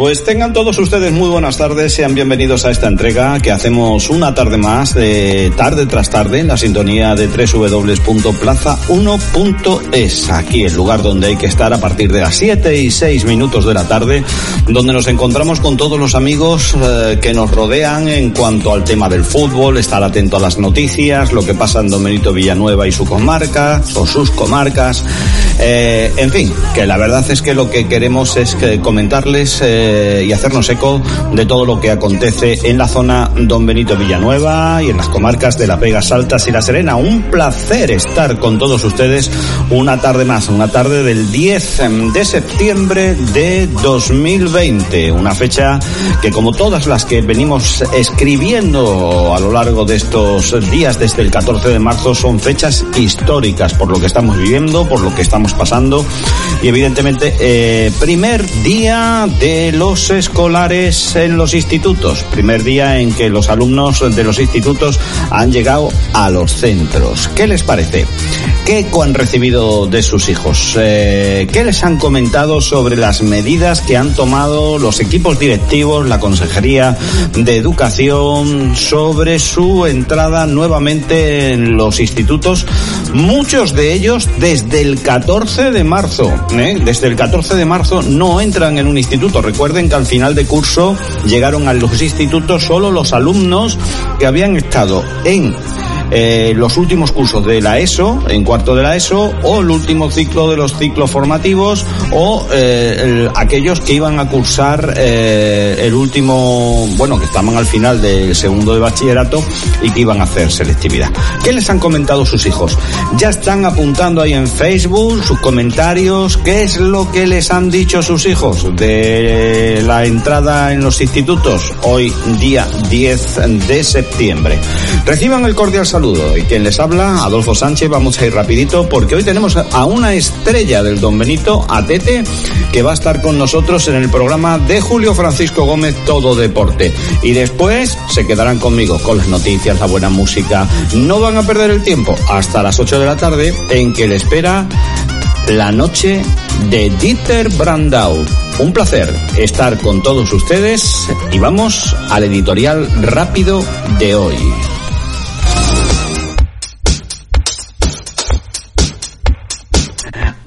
Pues tengan todos ustedes muy buenas tardes, sean bienvenidos a esta entrega que hacemos una tarde más, de tarde tras tarde, en la sintonía de www.plaza1.es, aquí el lugar donde hay que estar a partir de las 7 y 6 minutos de la tarde, donde nos encontramos con todos los amigos eh, que nos rodean en cuanto al tema del fútbol, estar atento a las noticias, lo que pasa en Don Benito Villanueva y su comarca, o sus comarcas, eh, en fin, que la verdad es que lo que queremos es que comentarles eh, y hacernos eco de todo lo que acontece en la zona Don Benito Villanueva y en las comarcas de Las Vegas Altas y La Serena. Un placer estar con todos ustedes una tarde más, una tarde del 10 de septiembre de 2020, una fecha que como todas las que venimos escribiendo a lo largo de estos días desde el 14 de marzo son fechas históricas por lo que estamos viviendo, por lo que estamos pasando y evidentemente eh, primer día de los escolares en los institutos. Primer día en que los alumnos de los institutos han llegado a los centros. ¿Qué les parece? ¿Qué han recibido de sus hijos? Eh, ¿Qué les han comentado sobre las medidas que han tomado los equipos directivos, la Consejería de Educación sobre su entrada nuevamente en los institutos? Muchos de ellos desde el 14 de marzo. ¿eh? Desde el 14 de marzo no entran en un instituto. Recuerden que al final de curso llegaron a los institutos solo los alumnos que habían estado en eh, los últimos cursos de la ESO, en cuarto de la ESO, o el último ciclo de los ciclos formativos, o eh, aquellos que iban a cursar eh, el último, bueno, que estaban al final del segundo de bachillerato y que iban a hacer selectividad. ¿Qué les han comentado sus hijos? Ya están apuntando ahí en Facebook sus comentarios, ¿qué es lo que les han dicho sus hijos de la entrada en los institutos hoy día 10 de septiembre? Reciban el cordial saludo saludo. Y quien les habla, Adolfo Sánchez, vamos a ir rapidito porque hoy tenemos a una estrella del Don Benito, a Tete, que va a estar con nosotros en el programa de Julio Francisco Gómez Todo Deporte. Y después se quedarán conmigo con las noticias, la buena música. No van a perder el tiempo hasta las 8 de la tarde en que le espera la noche de Dieter Brandau. Un placer estar con todos ustedes y vamos al editorial rápido de hoy.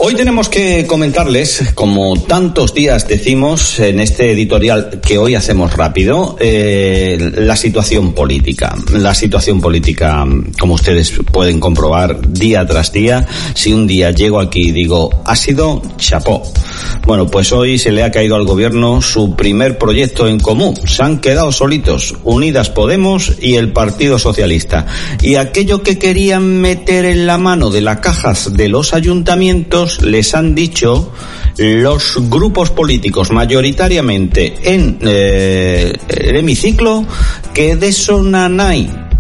Hoy tenemos que comentarles, como tantos días decimos en este editorial que hoy hacemos rápido, eh, la situación política. La situación política, como ustedes pueden comprobar día tras día, si un día llego aquí y digo, ha sido chapó. Bueno, pues hoy se le ha caído al gobierno su primer proyecto en común. Se han quedado solitos, Unidas Podemos y el Partido Socialista. Y aquello que querían meter en la mano de las cajas de los ayuntamientos, les han dicho los grupos políticos mayoritariamente en eh, el hemiciclo que de eso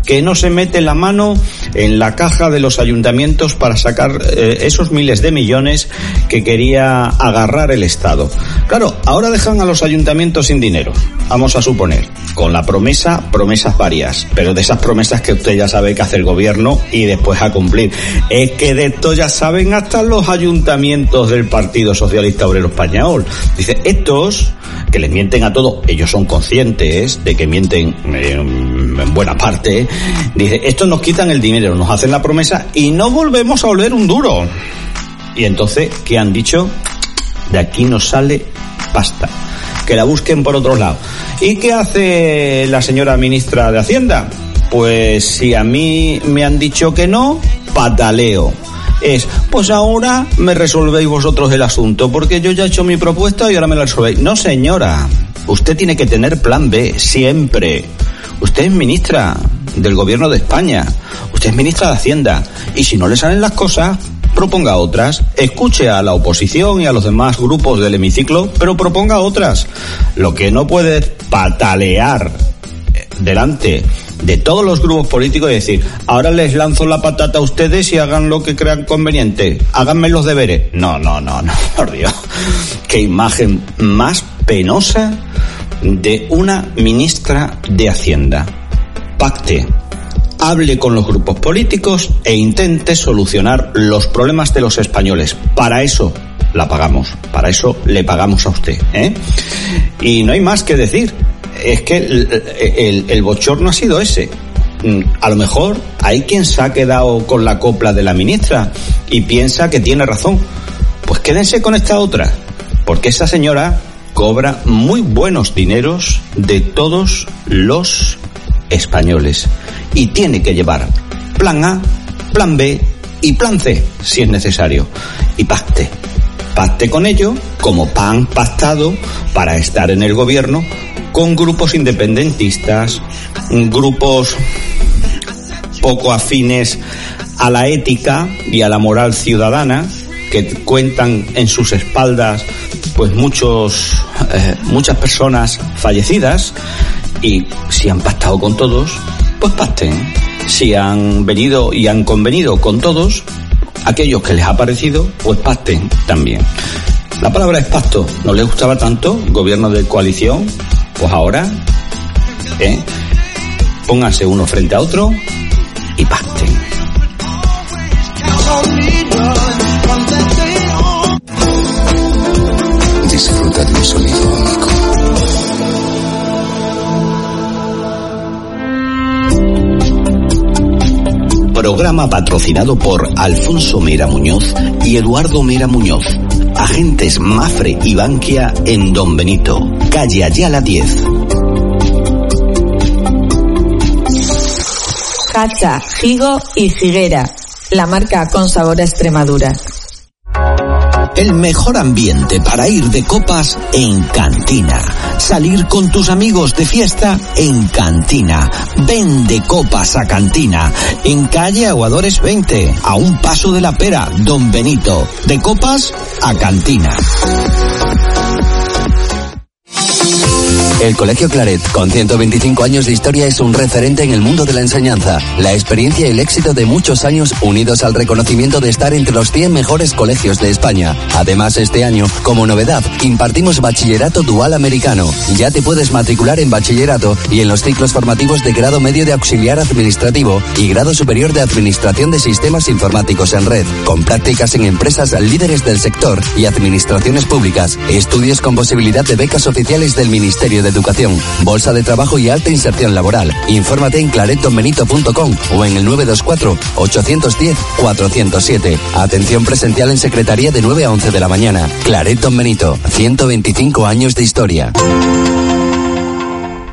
que no se mete la mano en la caja de los ayuntamientos para sacar eh, esos miles de millones que quería agarrar el Estado. Claro, ahora dejan a los ayuntamientos sin dinero, vamos a suponer, con la promesa, promesas varias, pero de esas promesas que usted ya sabe que hace el gobierno y después a cumplir. Es que de esto ya saben hasta los ayuntamientos del Partido Socialista Obrero Español. Dice, estos que les mienten a todo, ellos son conscientes de que mienten en buena parte, dice, estos nos quitan el dinero, nos hacen la promesa y no volvemos a volver un duro. Y entonces, ¿qué han dicho? De aquí nos sale pasta. Que la busquen por otro lado. ¿Y qué hace la señora ministra de Hacienda? Pues si a mí me han dicho que no, pataleo es, pues ahora me resolvéis vosotros el asunto, porque yo ya he hecho mi propuesta y ahora me la resolvéis. No, señora, usted tiene que tener plan B, siempre. Usted es ministra del gobierno de España, usted es ministra de Hacienda, y si no le salen las cosas, proponga otras, escuche a la oposición y a los demás grupos del hemiciclo, pero proponga otras. Lo que no puede patalear delante de todos los grupos políticos y decir, ahora les lanzo la patata a ustedes y hagan lo que crean conveniente, háganme los deberes. No, no, no, no, por Dios. Qué imagen más penosa de una ministra de Hacienda. Pacte, hable con los grupos políticos e intente solucionar los problemas de los españoles. Para eso la pagamos. Para eso le pagamos a usted. ¿eh? Y no hay más que decir. Es que el, bochorno ha sido ese. Mm, a lo mejor hay quien se ha quedado con la copla de la ministra y piensa que tiene razón. Pues quédense con esta otra, porque esa señora cobra muy buenos dineros de todos los españoles y tiene que llevar plan A, plan B y plan C si es necesario. Y pacte. Pacte con ello como pan pactado para estar en el gobierno con grupos independentistas, grupos poco afines a la ética y a la moral ciudadana, que cuentan en sus espaldas pues muchos eh, muchas personas fallecidas y si han pactado con todos, pues pacten. Si han venido y han convenido con todos, aquellos que les ha parecido, pues pacten también. La palabra es pacto. ¿No les gustaba tanto? Gobierno de coalición. Pues ahora, ¿eh? pónganse uno frente a otro y pacten. Disfruta de sonido único. Programa patrocinado por Alfonso Mera Muñoz y Eduardo Mera Muñoz. Agentes Mafre y Bankia en Don Benito, calle Ayala 10. Hacha, Higo y Figuera, la marca con sabor a Extremadura. El mejor ambiente para ir de copas en Cantina. Salir con tus amigos de fiesta en Cantina. Ven de copas a Cantina. En calle Aguadores 20, a un paso de la pera, Don Benito. De copas a Cantina. El Colegio Claret, con 125 años de historia, es un referente en el mundo de la enseñanza. La experiencia y el éxito de muchos años unidos al reconocimiento de estar entre los 100 mejores colegios de España. Además, este año, como novedad, impartimos bachillerato dual americano. Ya te puedes matricular en bachillerato y en los ciclos formativos de grado medio de auxiliar administrativo y grado superior de administración de sistemas informáticos en red, con prácticas en empresas líderes del sector y administraciones públicas. Estudios con posibilidad de becas oficiales del Ministerio de Educación, Bolsa de Trabajo y Alta Inserción Laboral. Infórmate en claretonbenito.com o en el 924-810-407. Atención presencial en Secretaría de 9 a 11 de la mañana. Clareton Benito, 125 años de historia.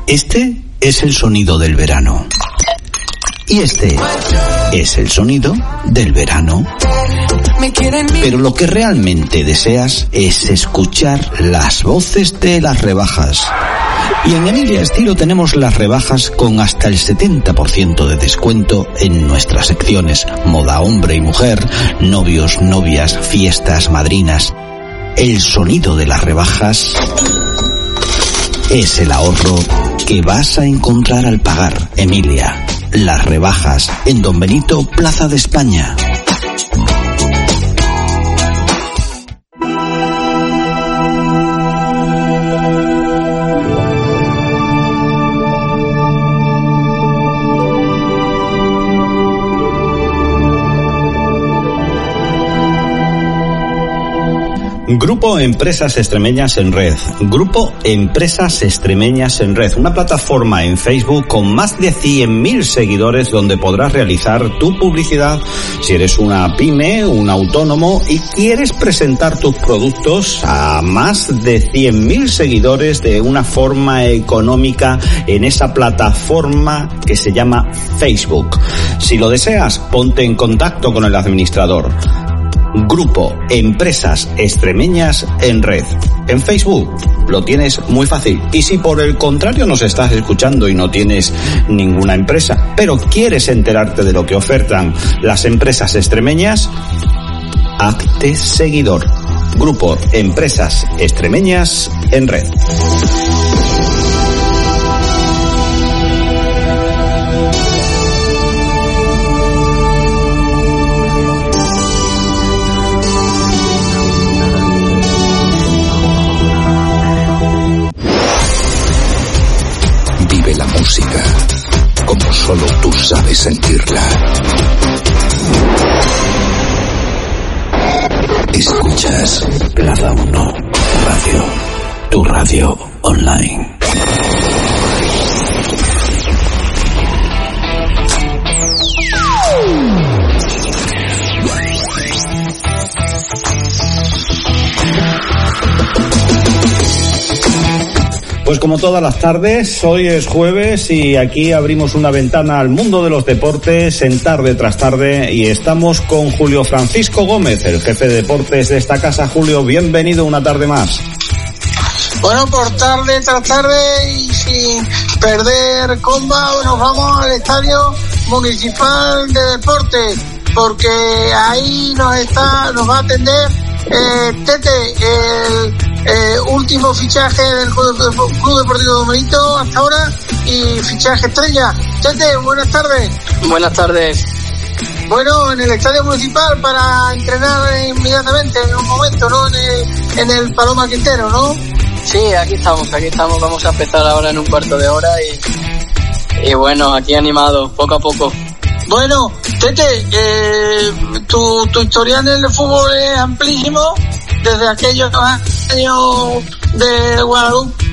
Este es el sonido del verano. Y este es el sonido del verano. Pero lo que realmente deseas es escuchar las voces de las rebajas. Y en Emilia Estilo tenemos las rebajas con hasta el 70% de descuento en nuestras secciones moda hombre y mujer, novios, novias, fiestas, madrinas. El sonido de las rebajas es el ahorro que vas a encontrar al pagar, Emilia. Las rebajas en Don Benito, Plaza de España. Grupo Empresas Extremeñas en Red. Grupo Empresas Extremeñas en Red. Una plataforma en Facebook con más de 100.000 seguidores donde podrás realizar tu publicidad si eres una pyme, un autónomo y quieres presentar tus productos a más de 100.000 seguidores de una forma económica en esa plataforma que se llama Facebook. Si lo deseas, ponte en contacto con el administrador. Grupo Empresas Extremeñas en Red. En Facebook lo tienes muy fácil. Y si por el contrario nos estás escuchando y no tienes ninguna empresa, pero quieres enterarte de lo que ofertan las empresas extremeñas, hazte seguidor. Grupo Empresas Extremeñas en Red. Solo tú sabes sentirla. Escuchas Plaza 1 Radio, tu radio online. Pues como todas las tardes, hoy es jueves y aquí abrimos una ventana al mundo de los deportes en tarde tras tarde y estamos con Julio Francisco Gómez, el jefe de deportes de esta casa. Julio, bienvenido una tarde más. Bueno, por tarde tras tarde y sin perder comba, nos vamos al Estadio Municipal de Deportes porque ahí nos está, nos va a atender eh, Tete, el eh, último fichaje del Club, Deportivo Domenito hasta ahora y fichaje estrella. Tete, buenas tardes. Buenas tardes. Bueno, en el estadio municipal para entrenar inmediatamente en un momento, ¿no? En el, en el Paloma Quintero, ¿no? Sí, aquí estamos, aquí estamos. Vamos a empezar ahora en un cuarto de hora y, y bueno, aquí animado, poco a poco. Bueno, Tete, eh, tu, tu historial en el fútbol es amplísimo desde aquellos años de Guadalupe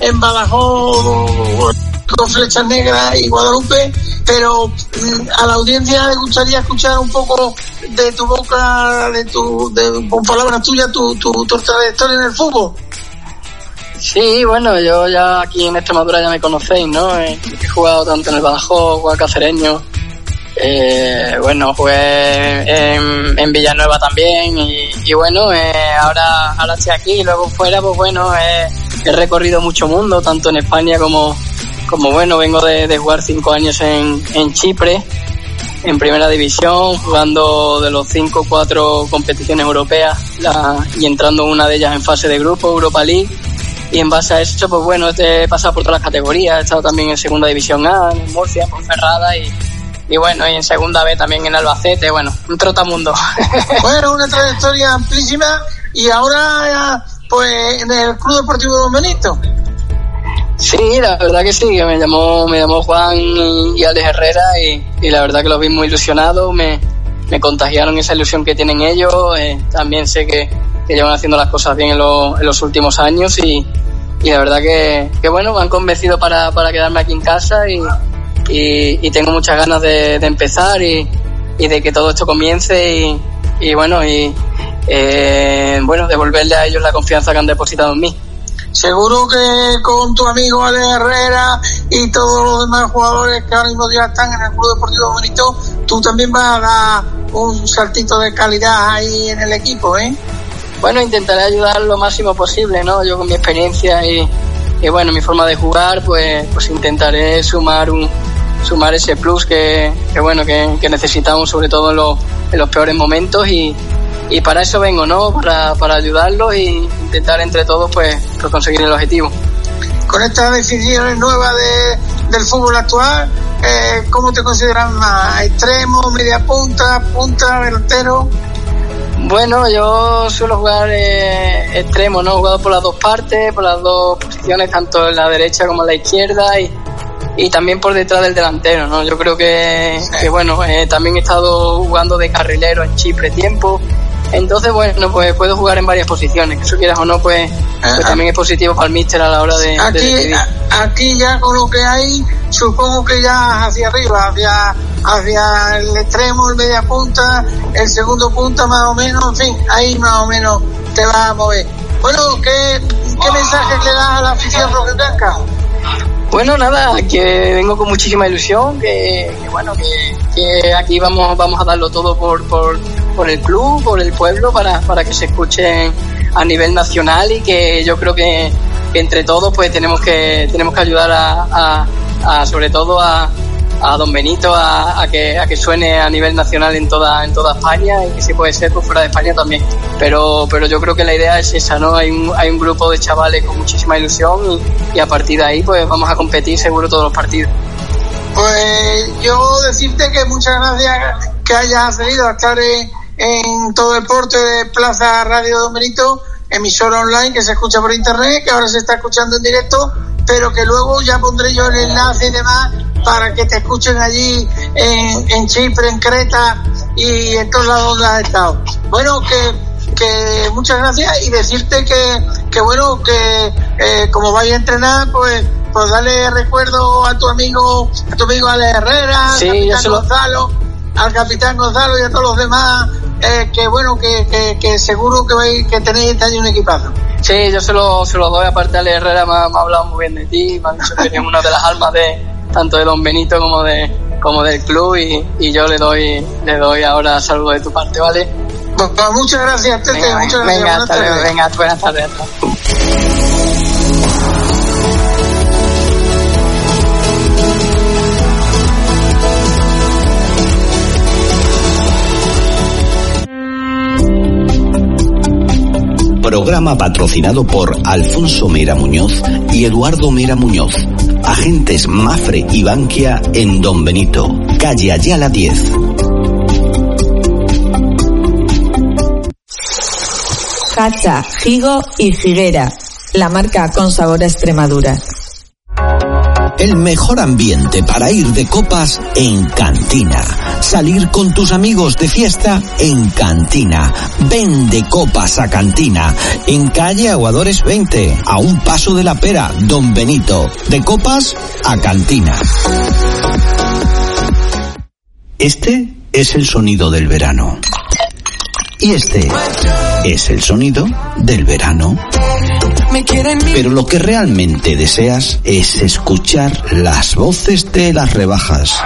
en Badajoz con flechas negras y Guadalupe, pero mm, a la audiencia le gustaría escuchar un poco de tu boca, de tu, de, con palabras tuyas, tu, tu, tu trayectoria en el fútbol. Sí, bueno, yo ya aquí en Extremadura ya me conocéis, ¿no? He, jugado tanto en el Badajoz, eh, bueno, jugué en, en, Villanueva también y, bueno, eh, ahora, ahora estoy aquí y luego fuera, pues bueno, eh, he recorrido mucho mundo, tanto en España como, como bueno, vengo de, jugar cinco años en, en Chipre, en primera división, jugando de los cinco, cuatro competiciones europeas la, y entrando una de ellas en fase de grupo, Europa League. Y en base a eso, pues bueno, he pasado por todas las categorías, he estado también en segunda división A, en Murcia, por Ferrada y, y bueno, y en segunda B también en Albacete, bueno, un trotamundo. bueno, una trayectoria amplísima y ahora pues en el Club Deportivo Don Benito. Sí, la verdad que sí, que me llamó, me llamó Juan y, Alex Herrera y, la verdad que los vi muy ilusionados, me, me contagiaron esa ilusión que tienen ellos, eh, también sé que, que, llevan haciendo las cosas bien en, en los últimos años y, y la verdad que, que, bueno, me han convencido para, para quedarme aquí en casa y, y, tengo muchas ganas de, empezar y, de que todo esto comience y, bueno, y eh, bueno, devolverle a ellos la confianza que han depositado en mí. Seguro que con tu amigo Ale Herrera y todos los demás jugadores que ahora mismo ya están en el Club Deportivo Bonito, tú también vas a dar un saltito de calidad ahí en el equipo, ¿eh? Bueno, intentaré ayudar lo máximo posible, ¿no? Yo con mi experiencia y, y bueno, mi forma de jugar, pues, pues intentaré sumar un, sumar ese plus que, que bueno, que, que, necesitamos sobre todo en los, en los peores momentos y, y para eso vengo, ¿no? Para, para ayudarlos e intentar entre todos pues, pues conseguir el objetivo. Con estas decisiones nuevas de, del fútbol actual, eh, ¿cómo te consideran más? ¿Extremo, media punta, punta, delantero? Bueno, yo suelo jugar eh, extremo, ¿no? He jugado por las dos partes, por las dos posiciones, tanto en la derecha como en la izquierda y y también por detrás del delantero, ¿no? Yo creo que, que bueno, eh, también he estado jugando de carrilero en Chipre tiempo, entonces, bueno, pues puedo jugar en varias posiciones, que eso quieras o no, pues, pues ah, también es positivo para el míster a la hora de, aquí, aquí ya con lo que hay, supongo que ya hacia arriba, hacia, hacia el extremo, el media punta, el segundo punta más o menos, en fin, ahí más o menos te vas a mover. Bueno, ¿qué, qué mensaje le das a la afición blanca? Bueno, nada, que vengo con muchísima ilusión, que, bueno, que, aquí vamos, vamos a darlo todo por, por, por el club, por el pueblo, para, para que se escuchen a nivel nacional y que yo creo que, entre todos pues tenemos que, tenemos que ayudar a, a sobre todo a, a Don Benito a, que, a que suene a nivel nacional en toda, en toda España y que si puede ser por fuera de España también. Pero, pero yo creo que la idea es esa, ¿no? Hay un, hay un grupo de chavales con muchísima ilusión y, a partir de ahí pues vamos a competir seguro todos los partidos. Pues yo decirte que muchas gracias que hayas venido a estar en, en todo el deporte de Plaza Radio Don Benito, emisora online que se escucha por internet, que ahora se está escuchando en directo pero que luego ya pondré yo el enlace y demás para que te escuchen allí en, en Chipre, en Creta y en todos lados donde has estado. Bueno, que, que muchas gracias y decirte que, que bueno, que eh, como vaya a entrenar, pues pues dale recuerdo a tu amigo, a tu amigo Ale Herrera, Sí, yo capitán se lo- Gonzalo, al capitán Gonzalo y a todos los demás, eh, que bueno, que, que, que seguro que vais, que tenéis este año un equipazo. Sí, yo se lo, se lo doy, aparte Ale Herrera me ha, me ha hablado muy bien de ti, me ha dicho que eres una de las almas de tanto de Don Benito como de como del club y, y yo le doy le doy ahora saludo de tu parte, ¿vale? Pues, pues, muchas gracias, Tete, Venga, muchas gracias. venga, buenas tardes. venga, buenas tardes. Programa patrocinado por Alfonso Mera Muñoz y Eduardo Mera Muñoz. Agentes Mafre y Bankia en Don Benito, calle Ayala 10. Hacha, Higo y Figuera. La marca con sabor a Extremadura. El mejor ambiente para ir de copas en Cantina. Salir con tus amigos de fiesta en Cantina. Ven de copas a Cantina. En calle Aguadores 20, a un paso de la pera, Don Benito. De copas a Cantina. Este es el sonido del verano. Y este es el sonido del verano. Pero lo que realmente deseas es escuchar las voces de las rebajas.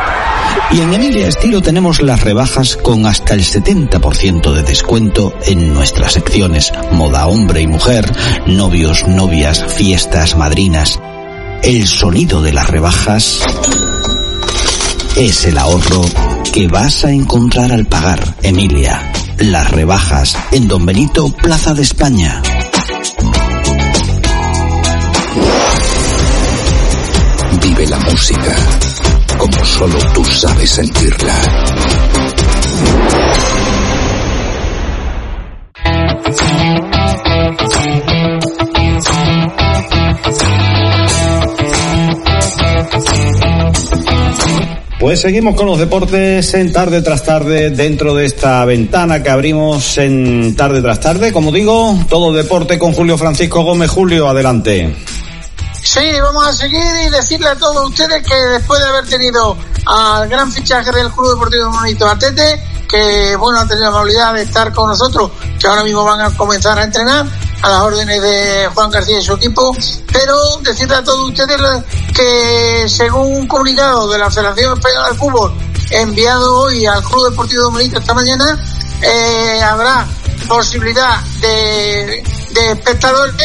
Y en Emilia Estilo tenemos las rebajas con hasta el 70% de descuento en nuestras secciones moda hombre y mujer, novios, novias, fiestas, madrinas. El sonido de las rebajas es el ahorro que vas a encontrar al pagar, Emilia. Las rebajas en Don Benito, Plaza de España. Vive la música como solo tú sabes sentirla. Pues seguimos con los deportes en tarde tras tarde dentro de esta ventana que abrimos en tarde tras tarde. Como digo, todo deporte con Julio Francisco Gómez. Julio, adelante. Sí, vamos a seguir y decirle a todos ustedes que después de haber tenido al gran fichaje del Club Deportivo Monito Atete, que bueno, ha tenido la amabilidad de estar con nosotros, que ahora mismo van a comenzar a entrenar a las órdenes de Juan García y su equipo, pero decirle a todos ustedes que según un comunicado de la Federación Española de Fútbol enviado hoy al Club Deportivo Monito esta mañana, eh, habrá posibilidad de, de espectadores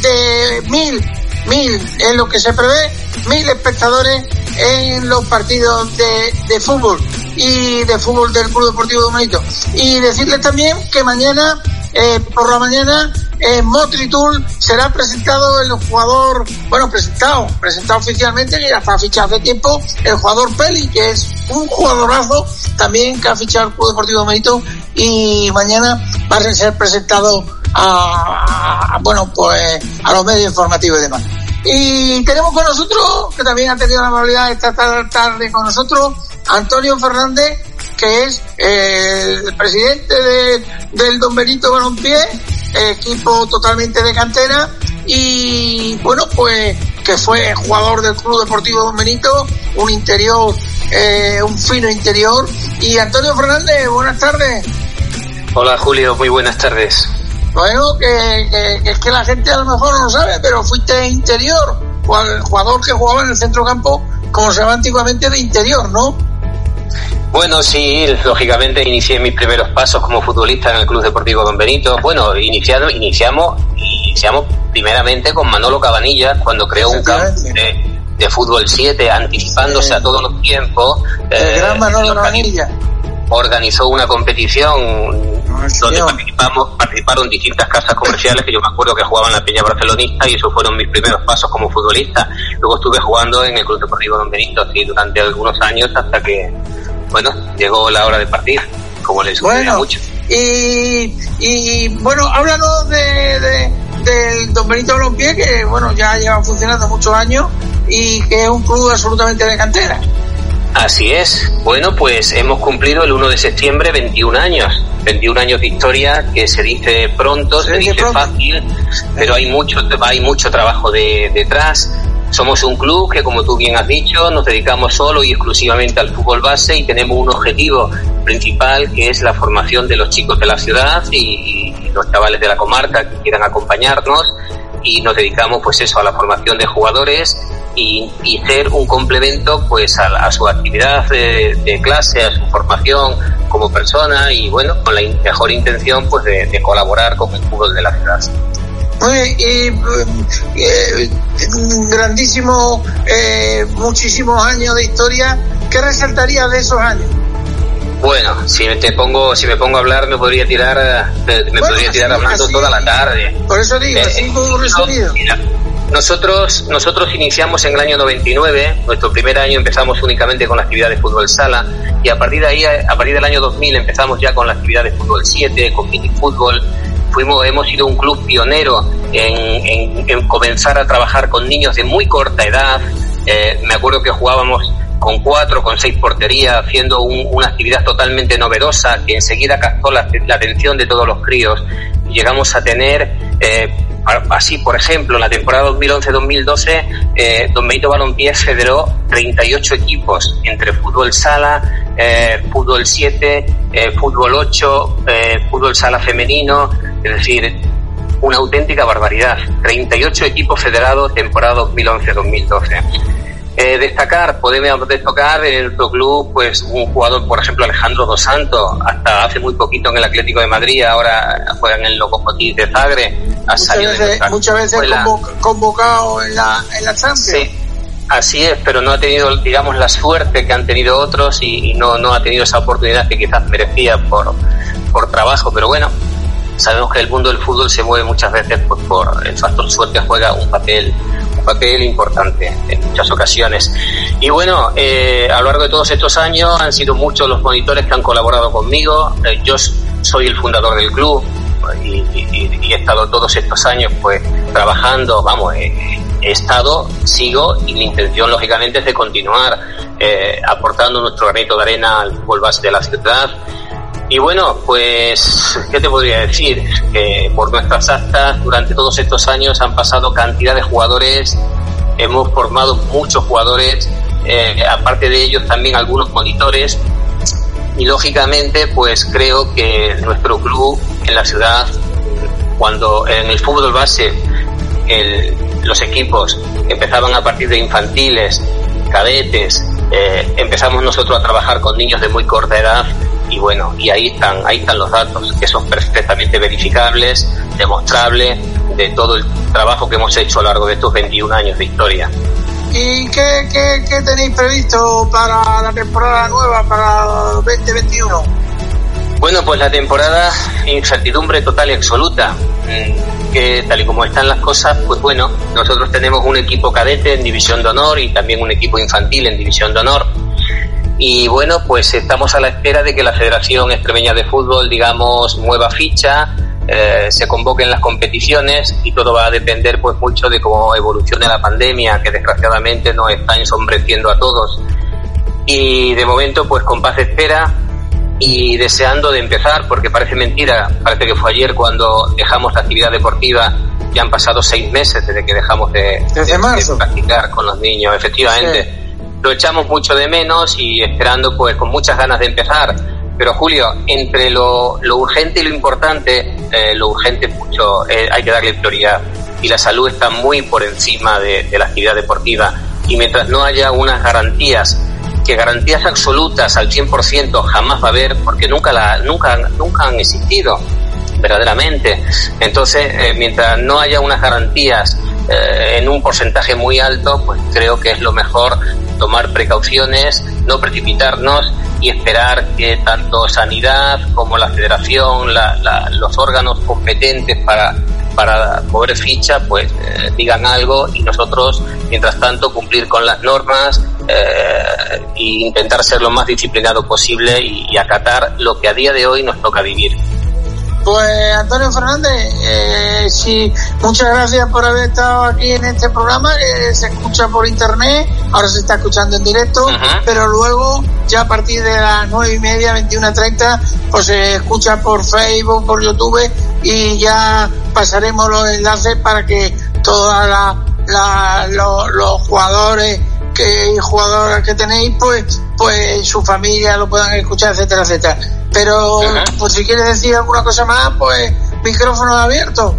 de mil mil es lo que se prevé, mil espectadores en los partidos de, de fútbol y de fútbol del Club Deportivo Domenito. Y decirles también que mañana, eh, por la mañana, en Motritul será presentado el jugador, bueno, presentado, presentado oficialmente, que ya está fichado hace tiempo, el jugador Peli, que es un jugadorazo también que ha fichado el Club Deportivo Domenito y mañana va a ser presentado a, bueno, pues a los medios informativos y demás. Y tenemos con nosotros, que también ha tenido la amabilidad de estar tar- tarde con nosotros, Antonio Fernández, que es eh, el presidente de- del Don Benito Balompié, equipo totalmente de cantera, y bueno, pues que fue jugador del Club Deportivo Don Benito, un interior, eh, un fino interior. Y Antonio Fernández, buenas tardes. Hola Julio, muy buenas tardes. Bueno, que, que- que es que la gente a lo mejor no lo sabe, pero fuiste interior, jugador que jugaba en el centro campo, como se llama antiguamente, de interior, ¿no? Bueno, sí, lógicamente inicié mis primeros pasos como futbolista en el Club Deportivo Don Benito. Bueno, iniciado, iniciamos, iniciamos primeramente con Manolo Cabanillas cuando creó un campo de, de fútbol 7, anticipándose a todos los tiempos. El eh, gran Manolo organi- Cabanilla. organizó una competición donde participamos, participaron distintas casas comerciales que yo me acuerdo que jugaban la Peña Barcelonista y esos fueron mis primeros pasos como futbolista. Luego estuve jugando en el Club Deportivo Don Benito así, durante algunos años hasta que, bueno, llegó la hora de partir, como les sucede a Bueno, muchos. Y, y bueno, háblanos de, de, del Don Benito Balompié, que bueno, ya lleva funcionando muchos años y que es un club absolutamente de cantera. Así es. Bueno, pues hemos cumplido el 1 de septiembre 21 años. 21 años de historia que se dice pronto, se, dice fácil, pero hay mucho, hay mucho trabajo de, detrás. Somos un club que, como tú bien has dicho, nos dedicamos solo y exclusivamente al fútbol base y tenemos un objetivo principal que es la formación de los chicos de la ciudad y, y los chavales de la comarca que quieran acompañarnos y nos dedicamos pues eso a la formación de jugadores y, y ser un complemento pues a, a su actividad de, de, clase, a su formación como persona y bueno, con la in mejor intención pues de, de, colaborar con el fútbol de la ciudad. Oye, y, eh, grandísimo, eh, muchísimos años de historia, ¿qué resaltaría de esos años? Bueno, si te pongo, si me pongo a hablar, me podría tirar, me bueno, podría tirar hablando así, toda la tarde. Por eso digo, eh, así como resumido. Nosotros, nosotros iniciamos en el año 99, nuestro primer año empezamos únicamente con la actividad de fútbol sala y a partir de ahí, a partir del año 2000 empezamos ya con la actividad de fútbol 7, con mini fútbol. Fuimos, hemos sido un club pionero en, en, en comenzar a trabajar con niños de muy corta edad. Eh, me acuerdo que jugábamos con cuatro, con seis porterías, haciendo un, una actividad totalmente novedosa que enseguida captó la, la, atención de todos los críos. Llegamos a tener, eh, así por ejemplo, en la temporada 2011-2012, eh, Don Benito Balompié federó 38 equipos entre fútbol sala, eh, fútbol 7, eh, fútbol 8, fútbol sala femenino, es decir, una auténtica barbaridad. 38 equipos federados temporada 2011-2012. Eh, destacar, podemos destacar en nuestro club, pues un jugador, por ejemplo, Alejandro Dos Santos, hasta hace muy poquito en el Atlético de Madrid, ahora juega en el Lokomotiv de Zagreb. Ha muchas veces, muchas veces convocado en la, en la Champions. Sí. Así es, pero no ha tenido, digamos, la suerte que han tenido otros y, y no, no ha tenido esa oportunidad que quizás merecía por, por trabajo, pero bueno, sabemos que el mundo del fútbol se mueve muchas veces pues, por el factor suerte juega un papel papel importante en muchas ocasiones. Y bueno eh, a lo largo de todos estos años han sido muchos los monitores que han colaborado conmigo. Eh, yo soy el fundador del club y, he estado todos estos años pues trabajando vamos eh, he estado sigo y mi intención lógicamente es de continuar eh, aportando nuestro granito de arena al fútbol base de la ciudad y bueno, pues, ¿qué te podría decir? Que por nuestras actas durante todos estos años han pasado cantidad de jugadores, hemos formado muchos jugadores, eh, aparte de ellos también algunos monitores, y lógicamente pues creo que nuestro club en la ciudad, cuando en el fútbol base el, los equipos empezaban a partir de infantiles, cadetes, eh, empezamos nosotros a trabajar con niños de muy corta edad y bueno, y ahí están, ahí están los datos que son perfectamente verificables, demostrables de todo el trabajo que hemos hecho a lo largo de estos 21 años de historia. ¿Y qué, qué, qué tenéis previsto para la temporada nueva, para 2021? Bueno, pues la temporada, incertidumbre total y absoluta. Mm, que tal y como están las cosas, pues bueno, nosotros tenemos un equipo cadete en división de honor y también un equipo infantil en división de honor y bueno, pues estamos a la espera de que la Federación Extremeña de Fútbol, digamos, mueva ficha, eh, se convoquen las competiciones y todo va a depender pues mucho de cómo evolucione la pandemia, que desgraciadamente nos está ensombreciendo a todos. Y de momento, pues con paz espera y deseando de empezar, porque parece mentira, parece que fue ayer cuando dejamos la actividad deportiva, ya han pasado seis meses desde que dejamos de, de, de practicar con los niños, efectivamente. Sí lo echamos mucho de menos y esperando pues con muchas ganas de empezar. Pero Julio, entre lo, lo urgente y lo importante, eh, lo urgente mucho eh, hay que darle prioridad. Y la salud está muy por encima de, de la actividad deportiva. Y mientras no haya unas garantías que garantías absolutas al 100% jamás va a haber porque nunca la nunca nunca han existido verdaderamente. Entonces eh, mientras no haya unas garantías eh, en un porcentaje muy alto pues creo que es lo mejor tomar precauciones, no precipitarnos y esperar que tanto Sanidad como la Federación, la, la, los órganos competentes para, para mover ficha, pues eh, digan algo y nosotros, mientras tanto, cumplir con las normas eh, e intentar ser lo más disciplinado posible y, y acatar lo que a día de hoy nos toca vivir. Pues Antonio Fernández, eh, sí, muchas gracias por haber estado aquí en este programa, que se escucha por internet, ahora se está escuchando en directo, pero luego ya a partir de las nueve y media, 21.30, pues se escucha por Facebook, por YouTube y ya pasaremos los enlaces para que todos la, los jugadores que jugadoras que tenéis, pues, pues su familia lo puedan escuchar, etcétera, etcétera. Pero, pues si quieres decir alguna cosa más, pues micrófono abierto.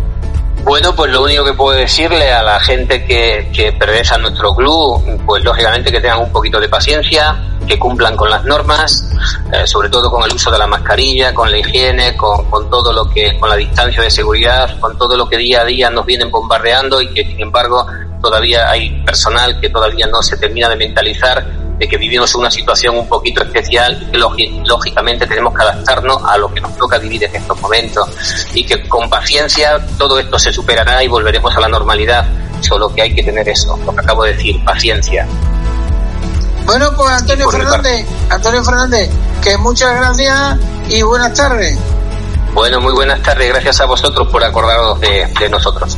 Bueno, pues lo único que puedo decirle a la gente que, que pertenece a nuestro club, pues lógicamente que tengan un poquito de paciencia, que cumplan con las normas, eh, sobre todo con el uso de la mascarilla, con la higiene, con, con, todo lo que, con la distancia de seguridad, con todo lo que día a día nos vienen bombardeando y que sin embargo todavía hay personal que todavía no se termina de mentalizar de que vivimos una situación un poquito especial y que lógicamente tenemos que adaptarnos a lo que nos toca vivir en estos momentos y que con paciencia todo esto se superará y volveremos a la normalidad, solo que hay que tener eso, lo que acabo de decir, paciencia. Bueno, pues Antonio Fernández, Antonio Fernández, que muchas gracias y buenas tardes. Bueno, muy buenas tardes, gracias a vosotros por acordaros de, de nosotros.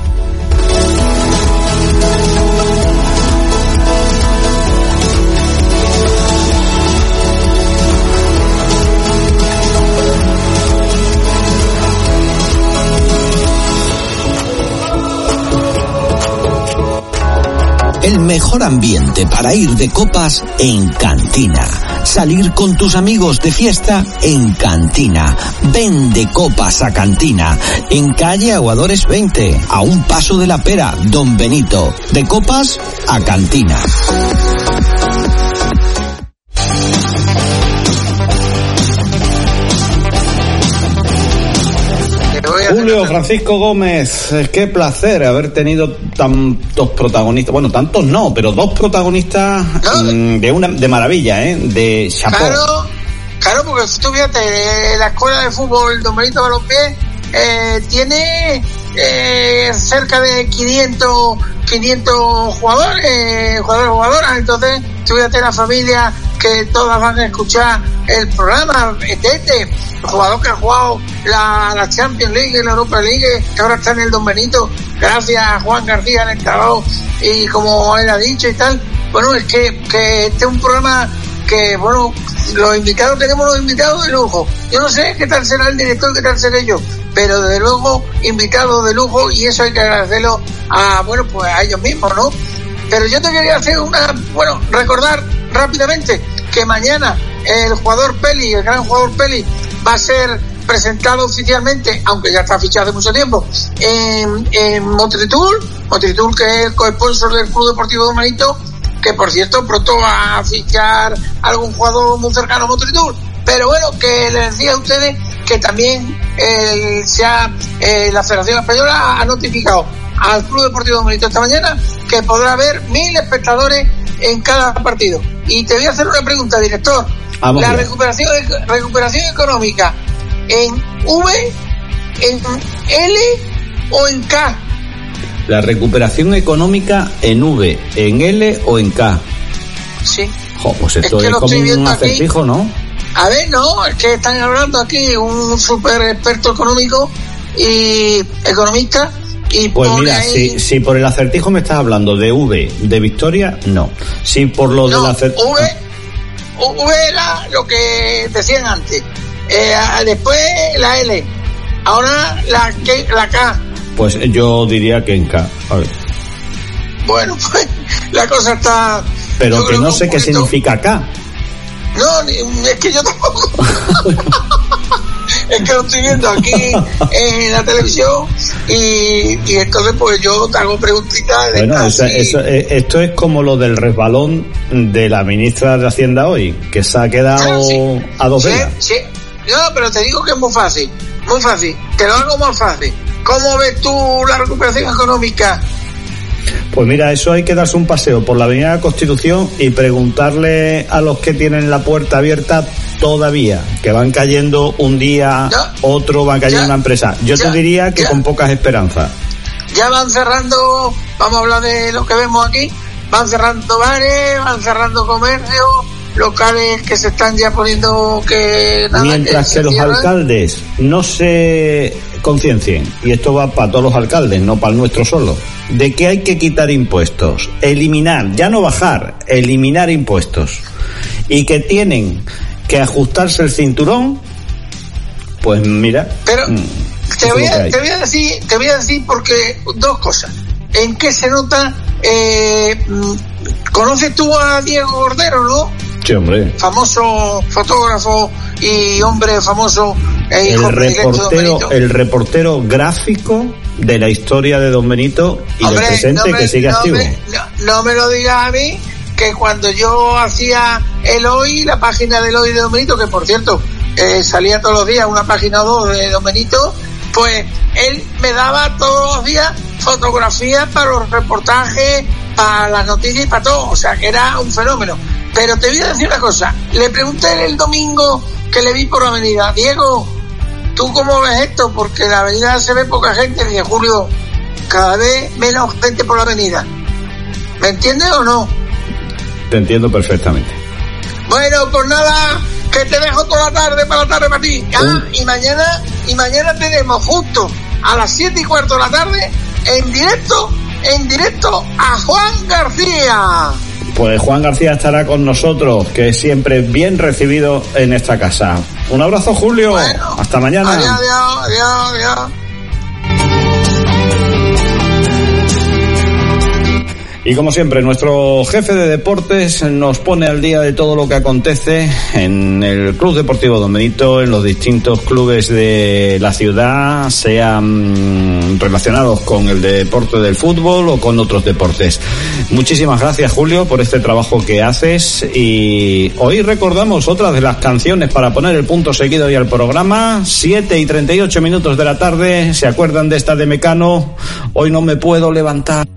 Mejor ambiente para ir de copas en Cantina. Salir con tus amigos de fiesta en Cantina. Ven de copas a Cantina. En calle Aguadores 20, a un paso de la pera, Don Benito. De copas a Cantina. Julio Francisco Gómez, eh, qué placer haber tenido tantos protagonistas, bueno, tantos no, pero dos protagonistas mm, de una de maravilla, ¿eh? De. Claro, claro, porque tú fíjate, la escuela de fútbol Don Benito Balompié eh, tiene eh, cerca de 500 500 jugadores, jugadores, jugadoras, entonces tú fíjate la familia que todas van a escuchar el programa, este, el jugador que ha jugado la, la Champions League, la Europa League, que ahora está en el Don Benito, gracias a Juan García el trabajo y como él ha dicho y tal. Bueno, es que, que este es un programa que, bueno, los invitados, tenemos los invitados de lujo. Yo no sé qué tal será el director, qué tal seré yo, pero desde luego invitados de lujo y eso hay que agradecerlo a, bueno, pues a ellos mismos, ¿no? Pero yo te quería hacer una, bueno, recordar rápidamente que mañana el jugador Peli, el gran jugador Peli, va a ser presentado oficialmente, aunque ya está fichado hace mucho tiempo, en, en Motritul que es el co-sponsor del Club Deportivo de Manito, que por cierto pronto va a fichar algún jugador muy cercano a Motritul. Pero bueno, que les decía a ustedes que también eh, eh, la Federación Española ha notificado al Club Deportivo de Manito esta mañana que podrá haber mil espectadores en cada partido. Y te voy a hacer una pregunta, director. la recuperación, recuperación económica en V, en L o en K. La recuperación económica en V, en L o en K. Sí. pues esto es, como un acertijo, ¿no? A ver, no, es que están hablando aquí un super experto económico y economista y pues mira, si, si, por el acertijo me estás hablando de V, de Victoria, no. Si por lo del acertijo... V, v era lo que decían antes. Eh, después la L. Ahora la, la K. Pues yo diría que en K. A ver. Bueno, pues la cosa está... Pero que no sé qué significa K. No, es que yo tampoco. es que lo estoy viendo aquí en la televisión y, y entonces pues yo te hago preguntitas. De bueno, eh, esto es como lo del resbalón de la ministra de Hacienda hoy, que se ha quedado a dos sí, Sí, no, pero te digo que es muy fácil, muy fácil, te lo hago más fácil. ¿Cómo ves tú la recuperación económica pues mira, eso hay que darse un paseo por la Avenida de la Constitución y preguntarle a los que tienen la puerta abierta todavía, que van cayendo un día, otro, van cayendo una empresa. Yo te diría que con pocas esperanzas. Ya van cerrando, vamos a hablar de lo que vemos aquí, van cerrando bares, van cerrando comercios, locales que se están ya poniendo que nada, Mientras que los cierran. alcaldes no se conciencien, y esto va para todos los alcaldes, no para el nuestro solo, de que hay que quitar impuestos, eliminar, ya no bajar, eliminar impuestos, y que tienen que ajustarse el cinturón, pues mira. Pero mm, te voy, a, te voy a decir, te voy a decir porque dos cosas. ¿En qué se nota? Eh, mm, ¿Conoces tú a Diego Cordero, no? Sí, hombre. Famoso fotógrafo y hombre famoso e hijo El predilecto de Don reportero, Benito. el reportero gráfico de la historia de Don Benito y Hombre, del presente no me- que sigue no activo. me- no, no me lo digas a mí, que cuando yo hacía el hoy, la página del hoy de Don Benito, que por cierto, eh, salía todos los días una página o dos de Don Benito, pues él me daba todos los días fotografías para los reportajes, para las noticias y para todo, o sea que era un fenómeno. Pero te voy a decir una cosa, le pregunté el domingo que le vi por la avenida, Diego, ¿tú cómo ves esto? Porque la avenida se ve poca gente, dice Julio, cada vez menos gente por la avenida. ¿Me entiendes o no? Te entiendo perfectamente. Bueno, pues nada, que te dejo toda la tarde para la tarde para ti. Y mañana, y mañana tenemos justo a las siete y cuarto de la tarde, en directo, en directo a Juan García. Pues Juan García estará con nosotros, que es siempre bien recibido en esta casa. Un abrazo, Julio. Hasta mañana. Adiós, adiós, adiós, adiós. Y como siempre, nuestro jefe de deportes nos pone al día de todo lo que acontece en el Club Deportivo Don Benito, en los distintos clubes de la ciudad, sean relacionados con el deporte del fútbol o con otros deportes. Muchísimas gracias, Julio, por este trabajo que haces. Y hoy recordamos otra de las canciones para poner el punto seguido y al programa. 7 y 38 minutos de la tarde. ¿Se acuerdan de esta de Mecano? Hoy no me puedo levantar.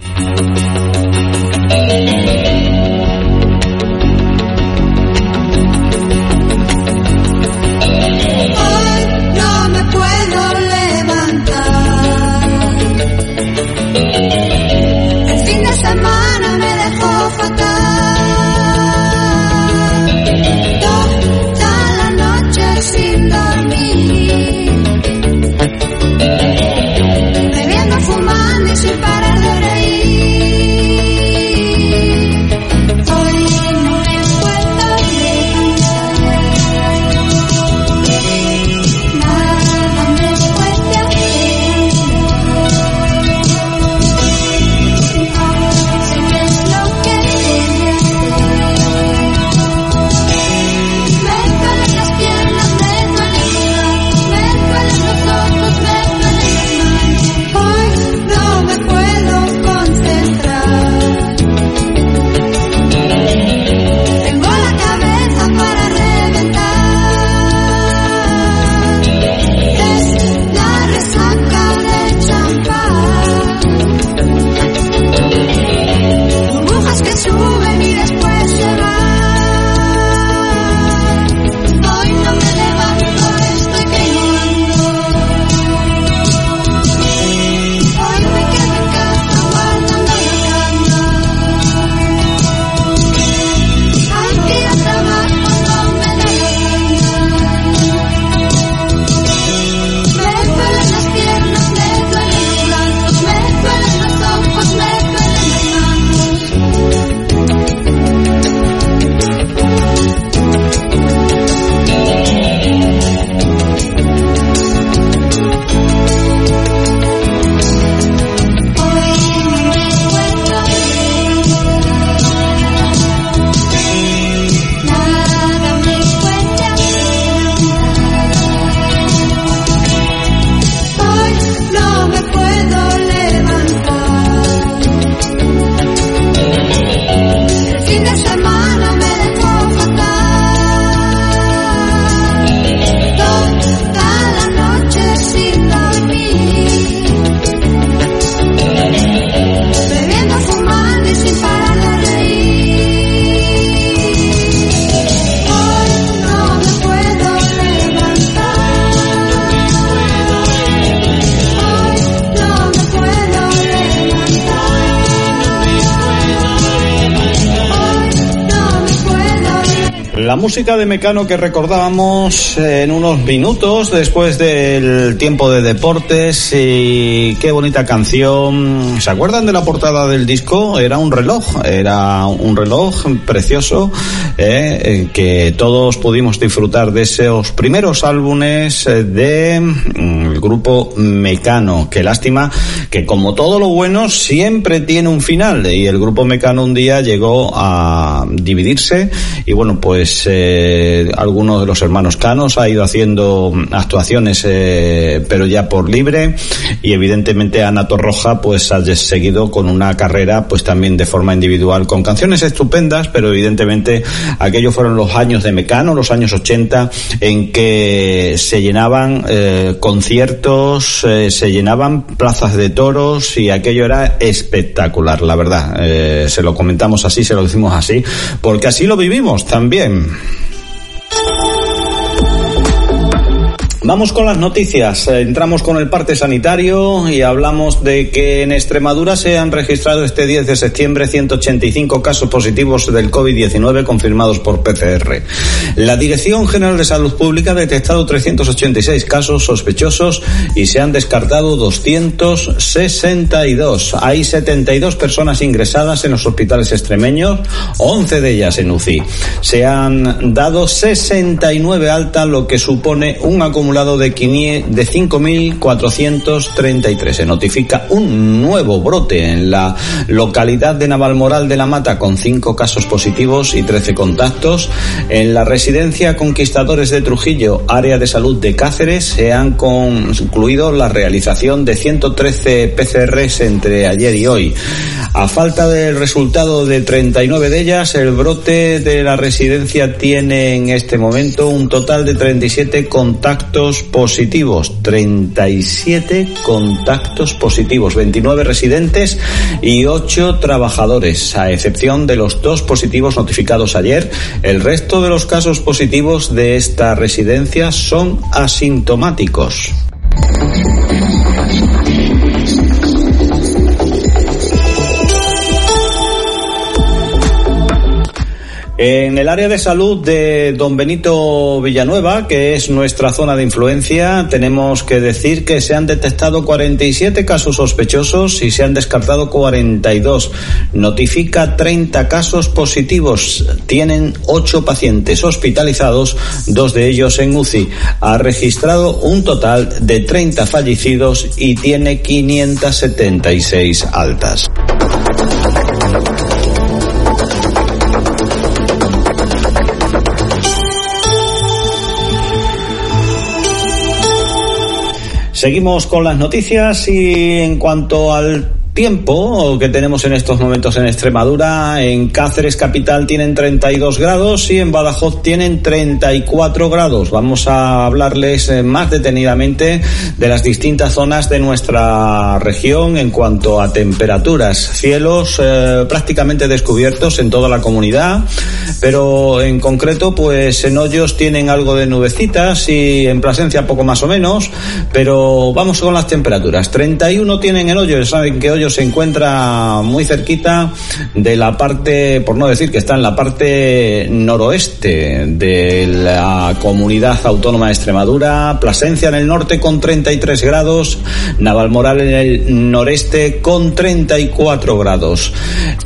La música de Mecano que recordábamos en unos minutos después del tiempo de deportes y qué bonita canción. ¿Se acuerdan de la portada del disco? Era un reloj, era un reloj precioso eh, que todos pudimos disfrutar de esos primeros álbumes del mm, grupo Mecano. Qué lástima que como todo lo bueno siempre tiene un final. Y el grupo Mecano un día llegó a dividirse y bueno pues eh, alguno de los hermanos Canos ha ido haciendo actuaciones eh, pero ya por libre. Y evidentemente Ana Torroja pues ha seguido con una carrera pues también de forma individual con canciones estupendas pero evidentemente aquellos fueron los años de Mecano los años 80 en que se llenaban eh, conciertos eh, se llenaban plazas de toros y aquello era espectacular la verdad. Eh, se lo comentamos así se lo decimos así porque así lo vivimos también Vamos con las noticias. Entramos con el parte sanitario y hablamos de que en Extremadura se han registrado este 10 de septiembre 185 casos positivos del COVID-19 confirmados por PCR. La Dirección General de Salud Pública ha detectado 386 casos sospechosos y se han descartado 262. Hay 72 personas ingresadas en los hospitales extremeños, 11 de ellas en UCI. Se han dado 69 altas, lo que supone un acumulado de, de 5.433. Se notifica un nuevo brote en la localidad de Navalmoral de la Mata con cinco casos positivos y 13 contactos. En la residencia Conquistadores de Trujillo, área de salud de Cáceres, se han concluido la realización de 113 PCRs entre ayer y hoy. A falta del resultado de 39 de ellas, el brote de la residencia tiene en este momento un total de 37 contactos positivos, 37 contactos positivos, 29 residentes y 8 trabajadores, a excepción de los dos positivos notificados ayer. El resto de los casos positivos de esta residencia son asintomáticos. En el área de salud de Don Benito Villanueva, que es nuestra zona de influencia, tenemos que decir que se han detectado 47 casos sospechosos y se han descartado 42. Notifica 30 casos positivos. Tienen 8 pacientes hospitalizados, dos de ellos en UCI. Ha registrado un total de 30 fallecidos y tiene 576 altas. Seguimos con las noticias y en cuanto al tiempo que tenemos en estos momentos en Extremadura. En Cáceres capital tienen 32 grados y en Badajoz tienen 34 grados. Vamos a hablarles eh, más detenidamente de las distintas zonas de nuestra región en cuanto a temperaturas. Cielos eh, prácticamente descubiertos en toda la comunidad, pero en concreto pues en Hoyos tienen algo de nubecitas y en Plasencia poco más o menos, pero vamos con las temperaturas. 31 tienen en Hoyos, saben que Hoyos se encuentra muy cerquita de la parte, por no decir que está en la parte noroeste de la comunidad autónoma de Extremadura, Plasencia en el norte con 33 grados, Navalmoral en el noreste con 34 grados.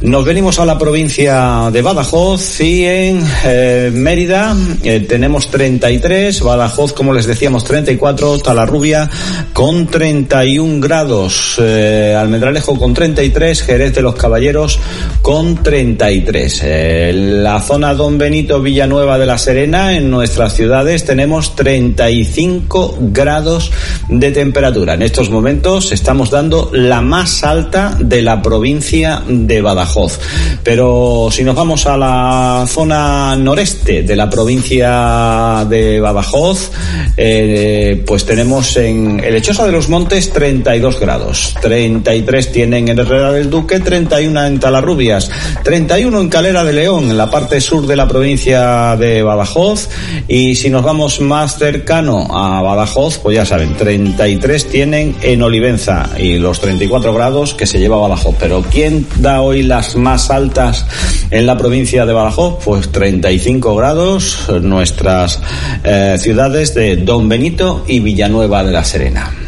Nos venimos a la provincia de Badajoz y en eh, Mérida eh, tenemos 33, Badajoz como les decíamos 34, Talarrubia con 31 grados, eh, Almendralejo con 33, Jerez de los Caballeros con 33. En la zona Don Benito Villanueva de la Serena, en nuestras ciudades, tenemos 35 grados de temperatura. En estos momentos estamos dando la más alta de la provincia de Badajoz. Pero si nos vamos a la zona noreste de la provincia de Badajoz, eh, pues tenemos en el Lechosa de los Montes 32 grados, 33 tiene tienen en Herrera del Duque, 31 en Talarrubias, 31 en Calera de León, en la parte sur de la provincia de Badajoz. Y si nos vamos más cercano a Badajoz, pues ya saben, 33 tienen en Olivenza y los 34 grados que se lleva Badajoz. Pero ¿quién da hoy las más altas en la provincia de Badajoz? Pues 35 grados, nuestras eh, ciudades de Don Benito y Villanueva de la Serena.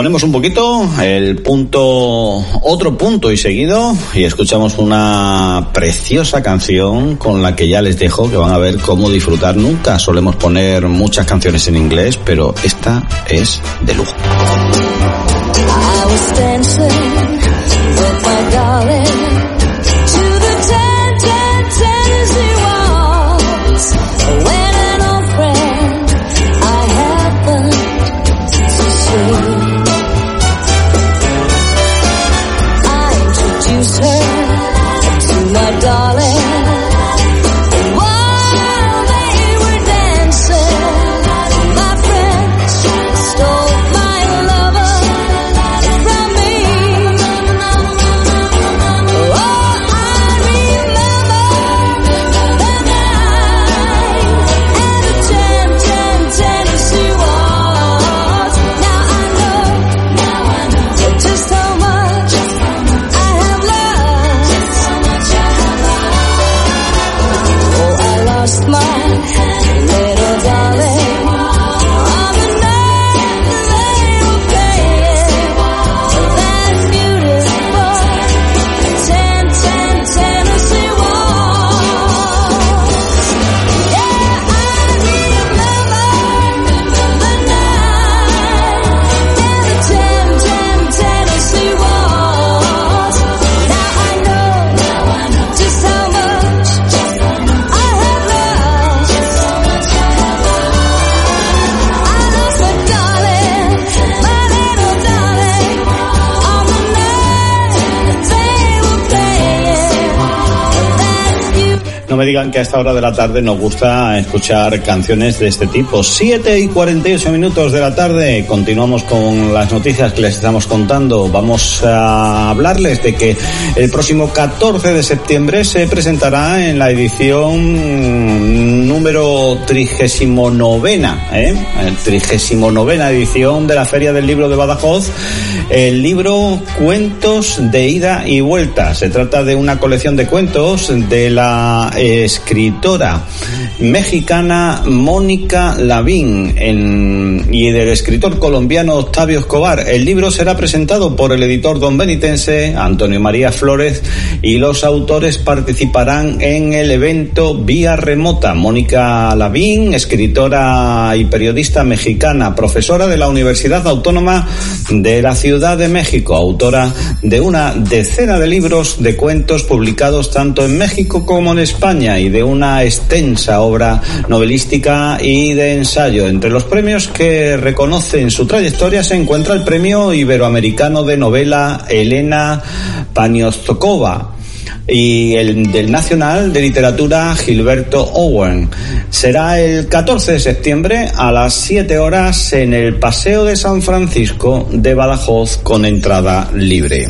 Ponemos un poquito el punto, otro punto y seguido, y escuchamos una preciosa canción con la que ya les dejo que van a ver cómo disfrutar. Nunca solemos poner muchas canciones en inglés, pero esta es de lujo. Que a esta hora de la tarde nos gusta escuchar canciones de este tipo. 7 y 48 minutos de la tarde. Continuamos con las noticias que les estamos contando. Vamos a hablarles de que el próximo 14 de septiembre se presentará en la edición número 39, ¿eh? El 39 edición de la Feria del Libro de Badajoz. El libro Cuentos de ida y vuelta. Se trata de una colección de cuentos de la escritora mexicana Mónica Lavín y del escritor colombiano Octavio Escobar. El libro será presentado por el editor don benitense Antonio María Flores y los autores participarán en el evento vía remota. Mónica Lavín, escritora y periodista mexicana, profesora de la Universidad Autónoma de la Ciudad de México, autora de una decena de libros de cuentos publicados tanto en México como en España y de una extensa obra novelística y de ensayo. Entre los premios que reconocen su trayectoria se encuentra el Premio Iberoamericano de Novela Elena Paniostokova y el del Nacional de Literatura Gilberto Owen. Será el 14 de septiembre a las 7 horas en el Paseo de San Francisco de Badajoz con entrada libre.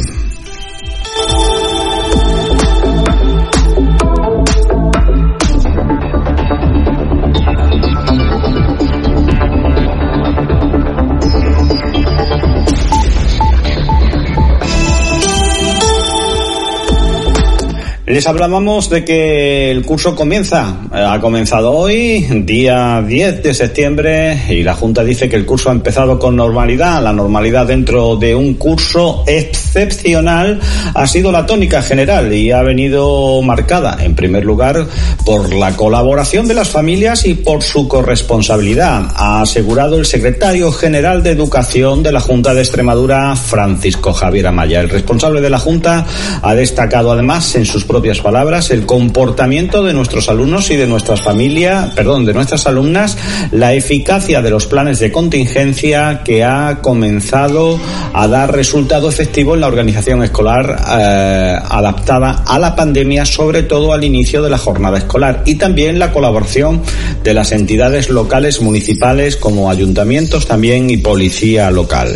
Les hablábamos de que el curso comienza, eh, ha comenzado hoy, día 10 de septiembre, y la Junta dice que el curso ha empezado con normalidad. La normalidad dentro de un curso excepcional ha sido la tónica general y ha venido marcada, en primer lugar, por la colaboración de las familias y por su corresponsabilidad, ha asegurado el secretario general de Educación de la Junta de Extremadura, Francisco Javier Amaya. El responsable de la Junta ha destacado además en sus propias palabras el comportamiento de nuestros alumnos y de nuestras familias, perdón, de nuestras alumnas, la eficacia de los planes de contingencia que ha comenzado a dar resultado efectivo en la organización escolar eh, adaptada a la pandemia, sobre todo al inicio de la jornada escolar, y también la colaboración de las entidades locales municipales como ayuntamientos también y policía local.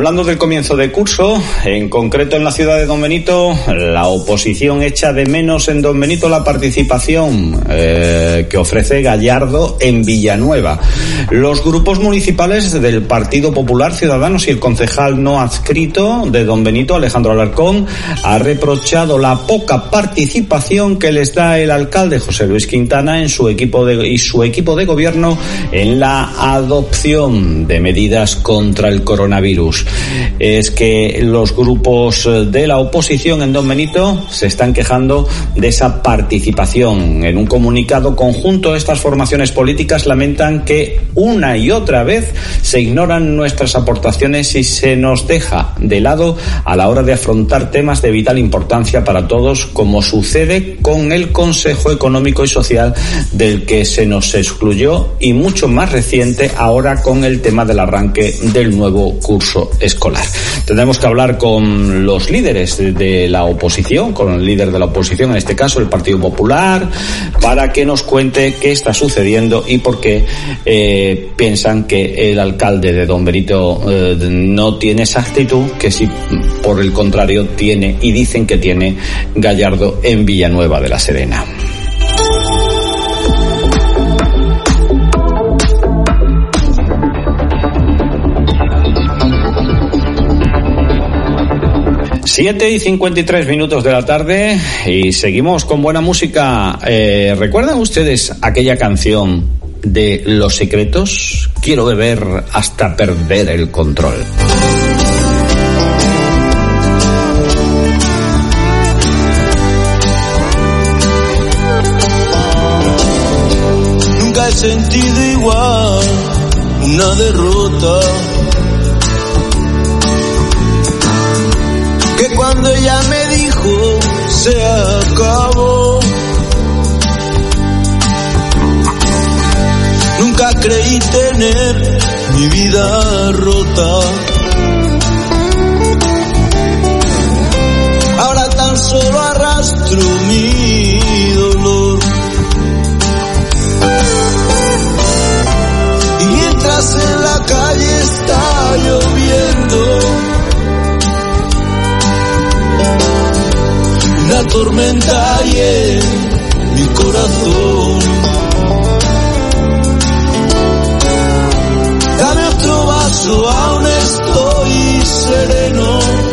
Hablando del comienzo de curso, en concreto en la ciudad de Don Benito, la oposición echa de menos en Don Benito la participación eh, que ofrece Gallardo en Villanueva. Los grupos municipales del Partido Popular Ciudadanos y el concejal no adscrito de Don Benito, Alejandro Alarcón, ha reprochado la poca participación que les da el alcalde José Luis Quintana en su equipo de, y su equipo de gobierno en la adopción de medidas contra el coronavirus es que los grupos de la oposición en Don Benito se están quejando de esa participación. En un comunicado conjunto, estas formaciones políticas lamentan que una y otra vez se ignoran nuestras aportaciones y se nos deja de lado a la hora de afrontar temas de vital importancia para todos, como sucede con el Consejo Económico y Social del que se nos excluyó y mucho más reciente ahora con el tema del arranque del nuevo curso escolar. Tendremos que hablar con los líderes de la oposición, con el líder de la oposición, en este caso el Partido Popular, para que nos cuente qué está sucediendo y por qué eh, piensan que el alcalde de Don Benito eh, no tiene esa actitud que si por el contrario tiene y dicen que tiene Gallardo en Villanueva de la Serena. Siete y 53 minutos de la tarde y seguimos con buena música. Eh, ¿Recuerdan ustedes aquella canción de Los Secretos? Quiero beber hasta perder el control. Nunca he sentido igual una derrota ella me dijo se acabó. Nunca creí tener mi vida rota. Ahora tan solo arrastro mi dolor. Y mientras en la calle está lloviendo, una tormenta en mi corazón. Dame otro vaso, aún estoy sereno.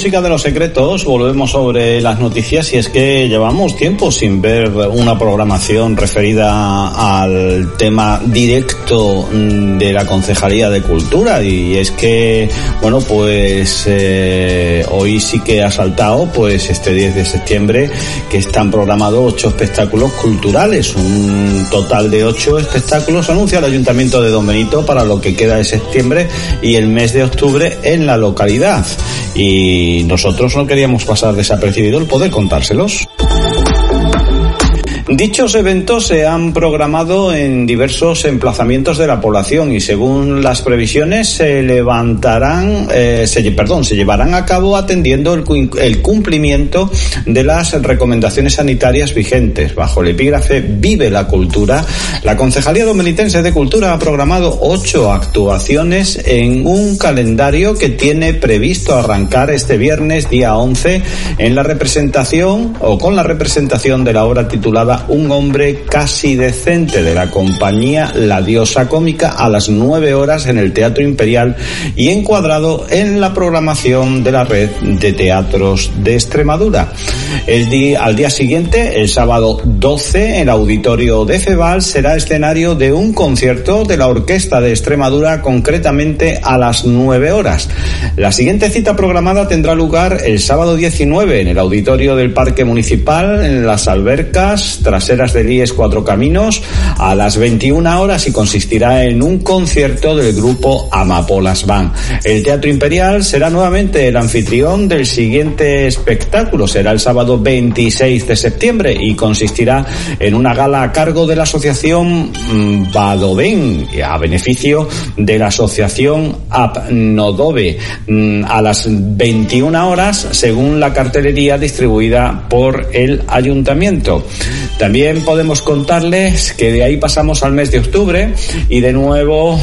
Música de los secretos volvemos sobre las noticias y es que llevamos tiempo sin ver una programación referida al tema directo de la Concejalía de Cultura y es que, bueno, pues eh, hoy sí que ha saltado pues este 10 de septiembre que están programados ocho espectáculos culturales, un total de ocho espectáculos anuncia el Ayuntamiento de Don Benito para lo que queda de septiembre y el mes de octubre en la localidad. Y nosotros no queríamos pasar desapercibido el poder contárselos. Dichos eventos se han programado en diversos emplazamientos de la población y según las previsiones se levantarán, eh, se, perdón, se llevarán a cabo atendiendo el, el, cumplimiento de las recomendaciones sanitarias vigentes. Bajo el epígrafe Vive la Cultura, la Concejalía Domenitense de Cultura ha programado ocho actuaciones en un calendario que tiene previsto arrancar este viernes día 11 en la representación o con la representación de la obra titulada un hombre casi decente de la compañía La Diosa Cómica a las nueve horas en el Teatro Imperial y encuadrado en la programación de la red de teatros de Extremadura. El día, al día siguiente, el sábado 12, el auditorio de Febal será escenario de un concierto de la Orquesta de Extremadura, concretamente a las nueve horas. La siguiente cita programada tendrá lugar el sábado 19 en el auditorio del Parque Municipal, en las albercas, traseras del IES Cuatro Caminos a las 21 horas y consistirá en un concierto del grupo Amapolas Band. El Teatro Imperial será nuevamente el anfitrión del siguiente espectáculo. Será el sábado 26 de septiembre y consistirá en una gala a cargo de la asociación mm, Badovén a beneficio de la asociación Apnodove mm, a las 21 horas según la cartelería distribuida por el ayuntamiento. También podemos contarles que de ahí pasamos al mes de octubre y de nuevo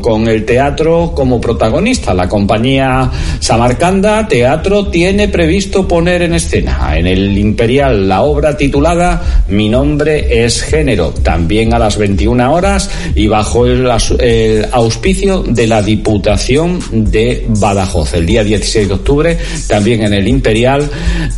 con el teatro como protagonista. La compañía Samarcanda Teatro tiene previsto poner en escena en el Imperial la obra titulada Mi nombre es género, también a las 21 horas y bajo el, auspicio de la Diputación de Badajoz. El día 16 de octubre, también en el Imperial,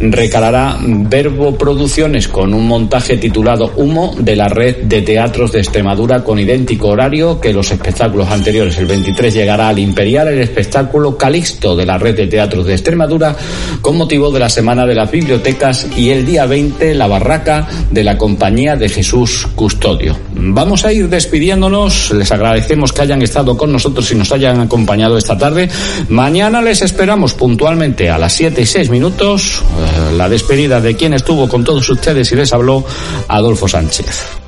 recalará Verbo Producciones con un montaje titulado Humo de la red de teatros de Extremadura con idéntico horario que los espectáculos anteriores. El 23 llegará al Imperial el espectáculo Calixto de la red de teatros de Extremadura con motivo de la Semana de las Bibliotecas y el día 20 la barraca de la Compañía de Jesús Custodio. Vamos a ir despidiéndonos. Les agradecemos que hayan estado con nosotros y nos hayan acompañado esta tarde. Mañana les esperamos puntualmente a las 7 y 6 minutos. Eh, la despedida de quien estuvo con todos ustedes y les habló Adolfo Sánchez.